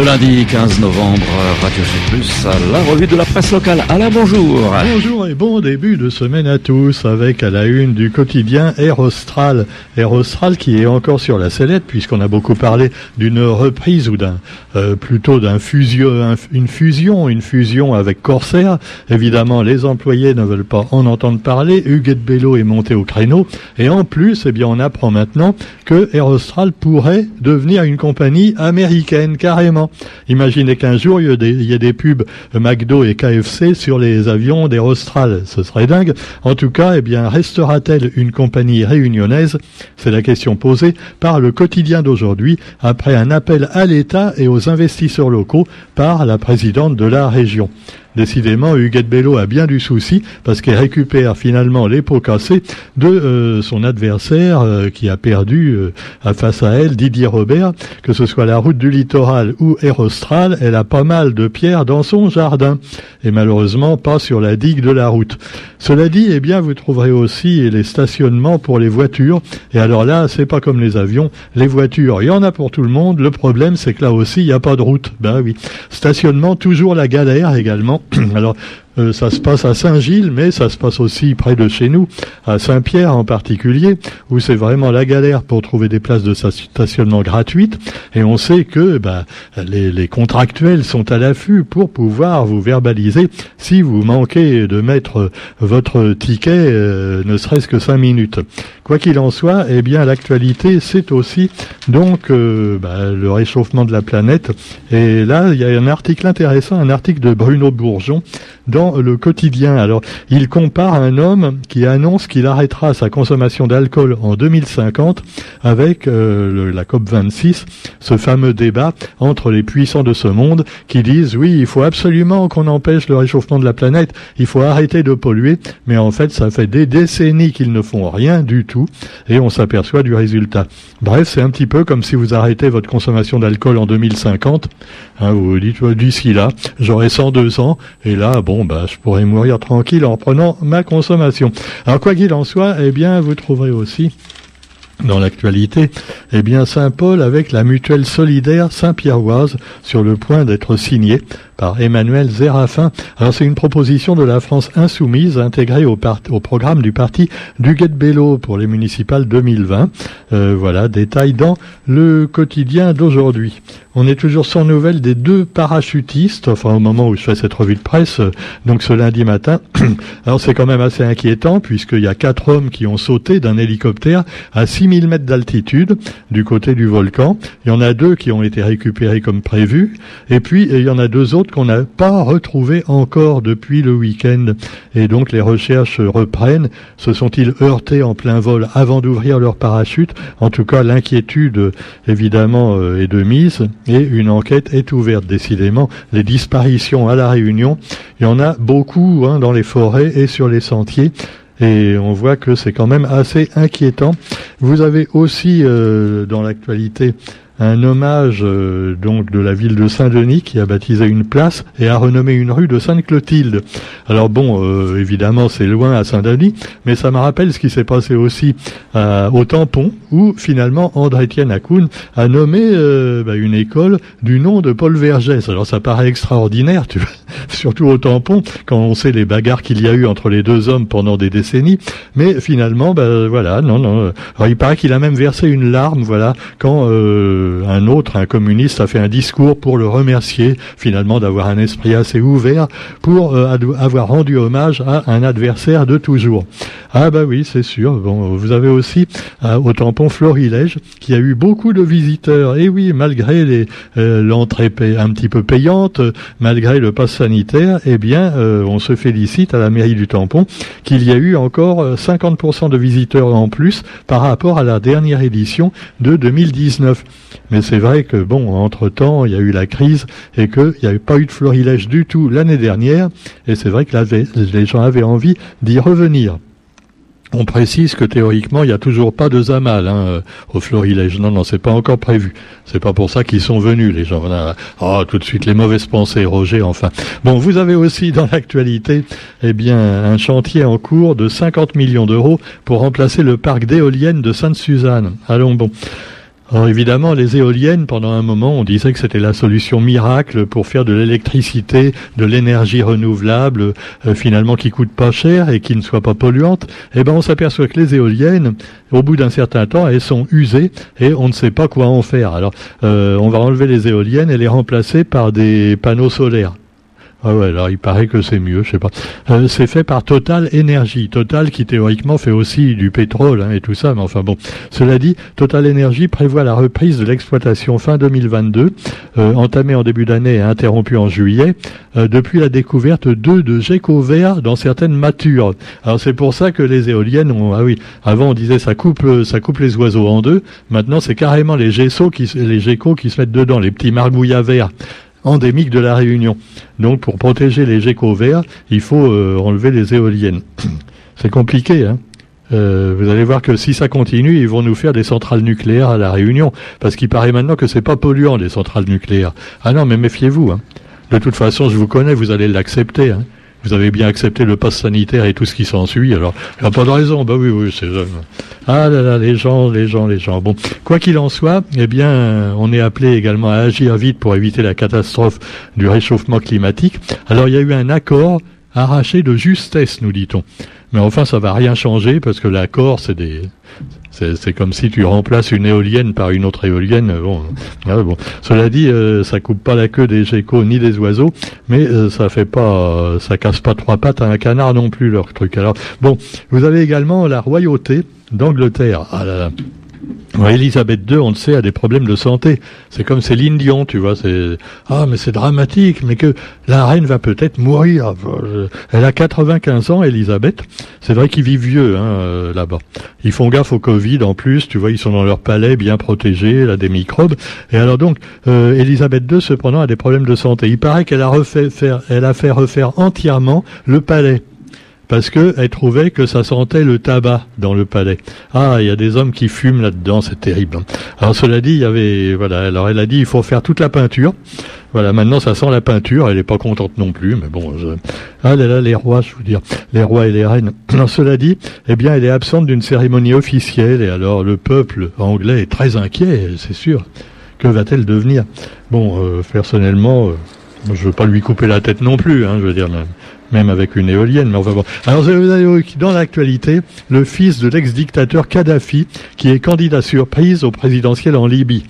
Le lundi 15 novembre, Radio G Plus, la revue de la presse locale. Alain, bonjour. Bonjour et bon début de semaine à tous avec à la une du quotidien Air Austral. Air Austral qui est encore sur la sellette puisqu'on a beaucoup parlé d'une reprise ou d'un euh, plutôt d'un fusion, une fusion, une fusion avec Corsair. Évidemment, les employés ne veulent pas en entendre parler. Huguette Bello est monté au créneau et en plus, eh bien, on apprend maintenant que Air Austral pourrait devenir une compagnie américaine carrément. Imaginez qu'un jour, il y, ait des, pubs McDo et KFC sur les avions d'Aerostral. Ce serait dingue. En tout cas, eh bien, restera-t-elle une compagnie réunionnaise? C'est la question posée par le quotidien d'aujourd'hui après un appel à l'État et aux investisseurs locaux par la présidente de la région. Décidément, Huguette Bello a bien du souci parce qu'elle récupère finalement les pots cassés de euh, son adversaire euh, qui a perdu euh, face à elle, Didier Robert, que ce soit la route du littoral ou Aérostral, elle a pas mal de pierres dans son jardin et malheureusement pas sur la digue de la route. Cela dit, eh bien, vous trouverez aussi les stationnements pour les voitures. Et alors là, c'est pas comme les avions. Les voitures, il y en a pour tout le monde. Le problème, c'est que là aussi, il n'y a pas de route. Ben oui. Stationnement, toujours la galère également. lo, euh, ça se passe à Saint-Gilles, mais ça se passe aussi près de chez nous, à Saint-Pierre en particulier, où c'est vraiment la galère pour trouver des places de stationnement gratuites. Et on sait que bah, les, contractuels sont à l'affût pour pouvoir vous verbaliser si vous manquez de mettre votre ticket, euh, ne serait-ce que cinq minutes. Quoi qu'il en soit, eh bien l'actualité, c'est aussi donc euh, bah, le réchauffement de la planète. Et là, il y a un article intéressant, un article de Bruno Bourgeon dans le quotidien. Alors, il compare un homme qui annonce qu'il arrêtera sa consommation d'alcool en 2050 avec euh, la COP 26, ce fameux débat entre les puissants de ce monde qui disent oui, il faut absolument qu'on empêche le réchauffement de la planète, il faut arrêter de polluer, mais en fait, ça fait des décennies qu'ils ne font rien du tout et on s'aperçoit du résultat. Bref, c'est un petit peu comme si vous arrêtez votre consommation d'alcool en 2050, hein, vous vous dites d'ici là, j'aurai 102 ans et là, bon, bah, je pourrais mourir tranquille en prenant ma consommation. Alors quoi qu'il en soit, eh bien, vous trouverez aussi dans l'actualité, eh bien Saint-Paul avec la mutuelle solidaire Saint-Pierroise sur le point d'être signée par Emmanuel Zérafin. Alors c'est une proposition de la France insoumise intégrée au, au programme du parti du Bello pour les municipales 2020. Euh, voilà, détail dans le quotidien d'aujourd'hui. On est toujours sans nouvelles des deux parachutistes, enfin au moment où je fais cette revue de presse, euh, donc ce lundi matin. Alors c'est quand même assez inquiétant puisqu'il y a quatre hommes qui ont sauté d'un hélicoptère à 6000 mètres d'altitude du côté du volcan. Il y en a deux qui ont été récupérés comme prévu et puis il y en a deux autres qu'on n'a pas retrouvé encore depuis le week-end. Et donc les recherches reprennent. Se sont-ils heurtés en plein vol avant d'ouvrir leur parachute? En tout cas, l'inquiétude, évidemment, euh, est de mise. Et une enquête est ouverte, décidément. Les disparitions à La Réunion, il y en a beaucoup hein, dans les forêts et sur les sentiers et on voit que c'est quand même assez inquiétant. Vous avez aussi euh, dans l'actualité un hommage euh, donc de la ville de Saint-Denis qui a baptisé une place et a renommé une rue de Sainte-Clotilde. Alors bon, euh, évidemment c'est loin à Saint-Denis, mais ça me rappelle ce qui s'est passé aussi au Tampon où finalement André-Étienne Acoun a nommé euh, bah, une école du nom de Paul Vergès. Alors ça paraît extraordinaire, tu vois, surtout au Tampon quand on sait les bagarres qu'il y a eu entre les deux hommes pendant des décennies. Mais finalement, bah, voilà, non, non. Alors il paraît qu'il a même versé une larme, voilà, quand un autre, un communiste, a fait un discours pour le remercier finalement d'avoir un esprit assez ouvert pour euh, avoir rendu hommage à un adversaire de toujours. Ah bah oui, c'est sûr. Bon, vous avez aussi euh, au tampon Florilège qui a eu beaucoup de visiteurs. Et oui, malgré euh, l'entrée un petit peu payante, malgré le pass sanitaire, eh bien, on se félicite à la mairie du tampon qu'il y a eu encore 50% de visiteurs en plus par rapport à la dernière édition de 2019. Mais c'est vrai que, bon, entre-temps, il y a eu la crise et qu'il n'y avait pas eu de florilège du tout l'année dernière. Et c'est vrai que les gens avaient envie d'y revenir. On précise que théoriquement, il n'y a toujours pas de Zamal hein, au florilège. Non, non, c'est pas encore prévu. C'est pas pour ça qu'ils sont venus, les gens. Oh, tout de suite, les mauvaises pensées, Roger, enfin. Bon, vous avez aussi dans l'actualité, eh bien, un chantier en cours de 50 millions d'euros pour remplacer le parc d'éoliennes de Sainte-Suzanne. Allons, bon. Alors évidemment, les éoliennes, pendant un moment, on disait que c'était la solution miracle pour faire de l'électricité, de l'énergie renouvelable, euh, finalement qui coûte pas cher et qui ne soit pas polluante. Eh ben, on s'aperçoit que les éoliennes, au bout d'un certain temps, elles sont usées et on ne sait pas quoi en faire. Alors, euh, on va enlever les éoliennes et les remplacer par des panneaux solaires. Ah ouais, alors il paraît que c'est mieux, je sais pas. Euh, c'est fait par Total Energy. Total qui théoriquement fait aussi du pétrole hein, et tout ça, mais enfin bon. Cela dit, Total Energy prévoit la reprise de l'exploitation fin 2022, euh, entamée en début d'année et interrompue en juillet, euh, depuis la découverte d'œufs de gecko vert dans certaines matures. Alors c'est pour ça que les éoliennes ont, ah oui, avant on disait ça coupe, ça coupe les oiseaux en deux. Maintenant c'est carrément les geckos qui, les geckos qui se mettent dedans, les petits margouillas verts endémique de la Réunion. Donc pour protéger les geckos verts, il faut euh, enlever les éoliennes. C'est compliqué, hein euh, vous allez voir que si ça continue, ils vont nous faire des centrales nucléaires à la Réunion, parce qu'il paraît maintenant que c'est pas polluant les centrales nucléaires. Ah non, mais méfiez-vous. Hein. De toute façon, je vous connais, vous allez l'accepter. Hein. Vous avez bien accepté le pass sanitaire et tout ce qui s'ensuit, alors il n'y a pas de raison. Bah oui, oui, c'est Ah là là, les gens, les gens, les gens. Bon, quoi qu'il en soit, eh bien, on est appelé également à agir vite pour éviter la catastrophe du réchauffement climatique. Alors il y a eu un accord arraché de justesse, nous dit-on. Mais enfin, ça va rien changer parce que l'accord, c'est des, c'est comme si tu remplaces une éolienne par une autre éolienne. Bon, ah, bon. Cela dit, euh, ça coupe pas la queue des geckos ni des oiseaux, mais euh, ça fait pas, ça casse pas trois pattes à un canard non plus leur truc. Alors bon, vous avez également la royauté d'Angleterre. Ah là là. Elisabeth II, on le sait, a des problèmes de santé. C'est comme Céline Dion, tu vois. C'est ah, mais c'est dramatique, mais que la reine va peut-être mourir. Elle a 95 ans, Elisabeth. C'est vrai qu'ils vivent vieux hein, euh, là-bas. Ils font gaffe au Covid en plus. Tu vois, ils sont dans leur palais, bien protégés, là des microbes. Et alors donc, euh, Elisabeth II, cependant, a des problèmes de santé. Il paraît qu'elle a refait elle a fait refaire entièrement le palais parce qu'elle trouvait que ça sentait le tabac dans le palais. Ah, il y a des hommes qui fument là-dedans, c'est terrible. Alors cela dit, il y avait, voilà, alors elle a dit, il faut faire toute la peinture. Voilà, maintenant ça sent la peinture, elle n'est pas contente non plus, mais bon, ah là là, les rois, je veux dire, les rois et les reines. Alors, cela dit, eh bien, elle est absente d'une cérémonie officielle, et alors le peuple anglais est très inquiet, c'est sûr. Que va-t-elle devenir? Bon, euh, personnellement, euh, je veux pas lui couper la tête non plus, hein, je veux dire, même avec une éolienne. Mais enfin bon. Alors dans l'actualité le fils de l'ex-dictateur Kadhafi qui est candidat surprise au présidentiel en Libye.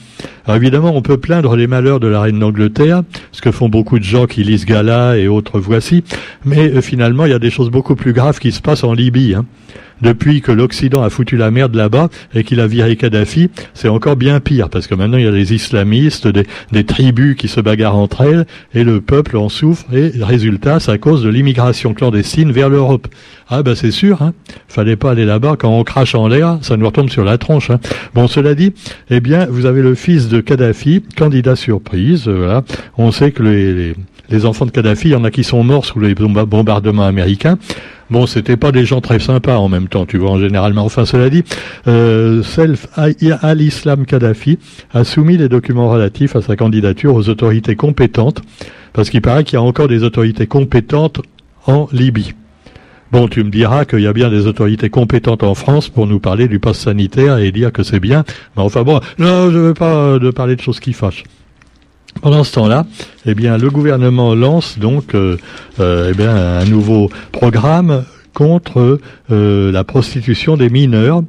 Alors évidemment, on peut plaindre les malheurs de la reine d'Angleterre, ce que font beaucoup de gens qui lisent Gala et autres voici, mais euh, finalement, il y a des choses beaucoup plus graves qui se passent en Libye. Hein depuis que l'Occident a foutu la merde là-bas et qu'il a viré Kadhafi, c'est encore bien pire parce que maintenant il y a des islamistes, des, tribus qui se bagarrent entre elles et le peuple en souffre et résultat, c'est à cause de l'immigration clandestine vers l'Europe. Ah ben c'est sûr, hein. Fallait pas aller là-bas quand on crache en l'air, ça nous retombe sur la tronche. Hein. Bon, cela dit, eh bien, vous avez le fils de Kadhafi, candidat surprise. Euh. On sait que les, les enfants de Kadhafi, il y en a qui sont morts sous les bombardements américains. Bon, c'était pas des gens très sympas en même temps, tu vois, en généralement. Enfin, cela dit, euh, Self al-Islam Kadhafi a soumis les documents relatifs à sa candidature aux autorités compétentes, parce qu'il paraît qu'il y a encore des autorités compétentes en Libye. Bon, tu me diras qu'il y a bien des autorités compétentes en France pour nous parler du pass sanitaire et dire que c'est bien. Mais enfin bon, non, je ne veux pas de parler de choses qui fâchent. Pendant ce temps-là, eh bien, le gouvernement lance donc euh, euh, eh bien, un nouveau programme contre euh, la prostitution des mineurs.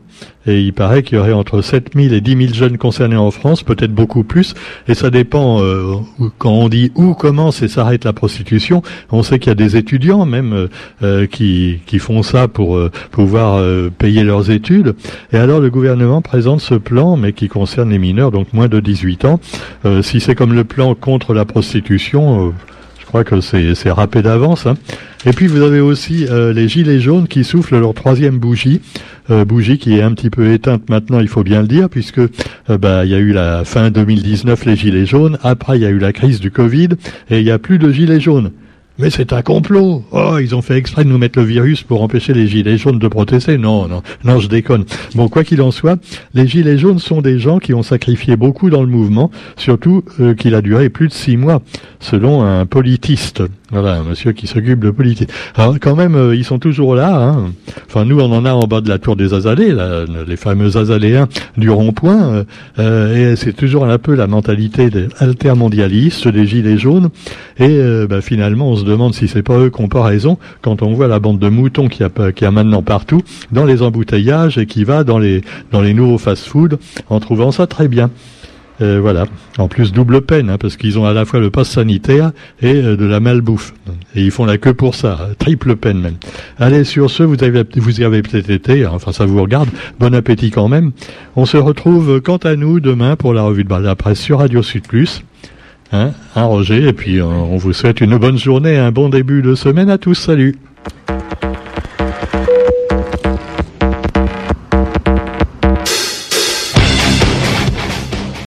Et il paraît qu'il y aurait entre 7 000 et 10 000 jeunes concernés en France, peut-être beaucoup plus. Et ça dépend, euh, quand on dit où commence et s'arrête la prostitution, on sait qu'il y a des étudiants même euh, qui, qui font ça pour pouvoir payer leurs études. Et alors le gouvernement présente ce plan, mais qui concerne les mineurs, donc moins de 18 ans. si c'est comme le plan contre la prostitution, je crois que c'est râpé d'avance. Hein. Et puis vous avez aussi euh, les gilets jaunes qui soufflent leur troisième bougie, euh, bougie qui est un petit peu éteinte maintenant, il faut bien le dire, puisque euh, bah, il y a eu la fin 2019 les gilets jaunes, après il y a eu la crise du Covid et il n'y a plus de gilets jaunes. Mais c'est un complot. Oh, ils ont fait exprès de nous mettre le virus pour empêcher les gilets jaunes de protester. Non, non, non, je déconne. Bon, quoi qu'il en soit, les gilets jaunes sont des gens qui ont sacrifié beaucoup dans le mouvement, surtout euh, qu'il a duré plus de six mois, selon un politiste. Voilà, un monsieur qui s'occupe de politique. Alors quand même, euh, ils sont toujours là. Hein. Enfin, nous, on en a en bas de la tour des Azalées, les fameux Azaléens du rond-point. Euh, et c'est toujours un peu la mentalité des altermondialistes, des gilets jaunes. Et bah, finalement, on se demande si c'est pas eux qui ont pas raison quand on voit la bande de moutons qui a, qui a maintenant partout dans les embouteillages et qui va dans les, dans les nouveaux fast-food en trouvant ça très bien. Euh, voilà. En plus, double peine, hein, parce qu'ils ont à la fois le pass sanitaire et euh, de la malbouffe. Et ils font la queue pour ça, triple peine même. Allez, sur ce, vous avez, vous y avez peut-être été, hein, enfin ça vous regarde. Bon appétit quand même. On se retrouve quant à nous demain pour la revue de la presse sur Radio Sud Plus. Hein, Roger, et puis euh, on vous souhaite une bonne journée, un bon début de semaine à tous. Salut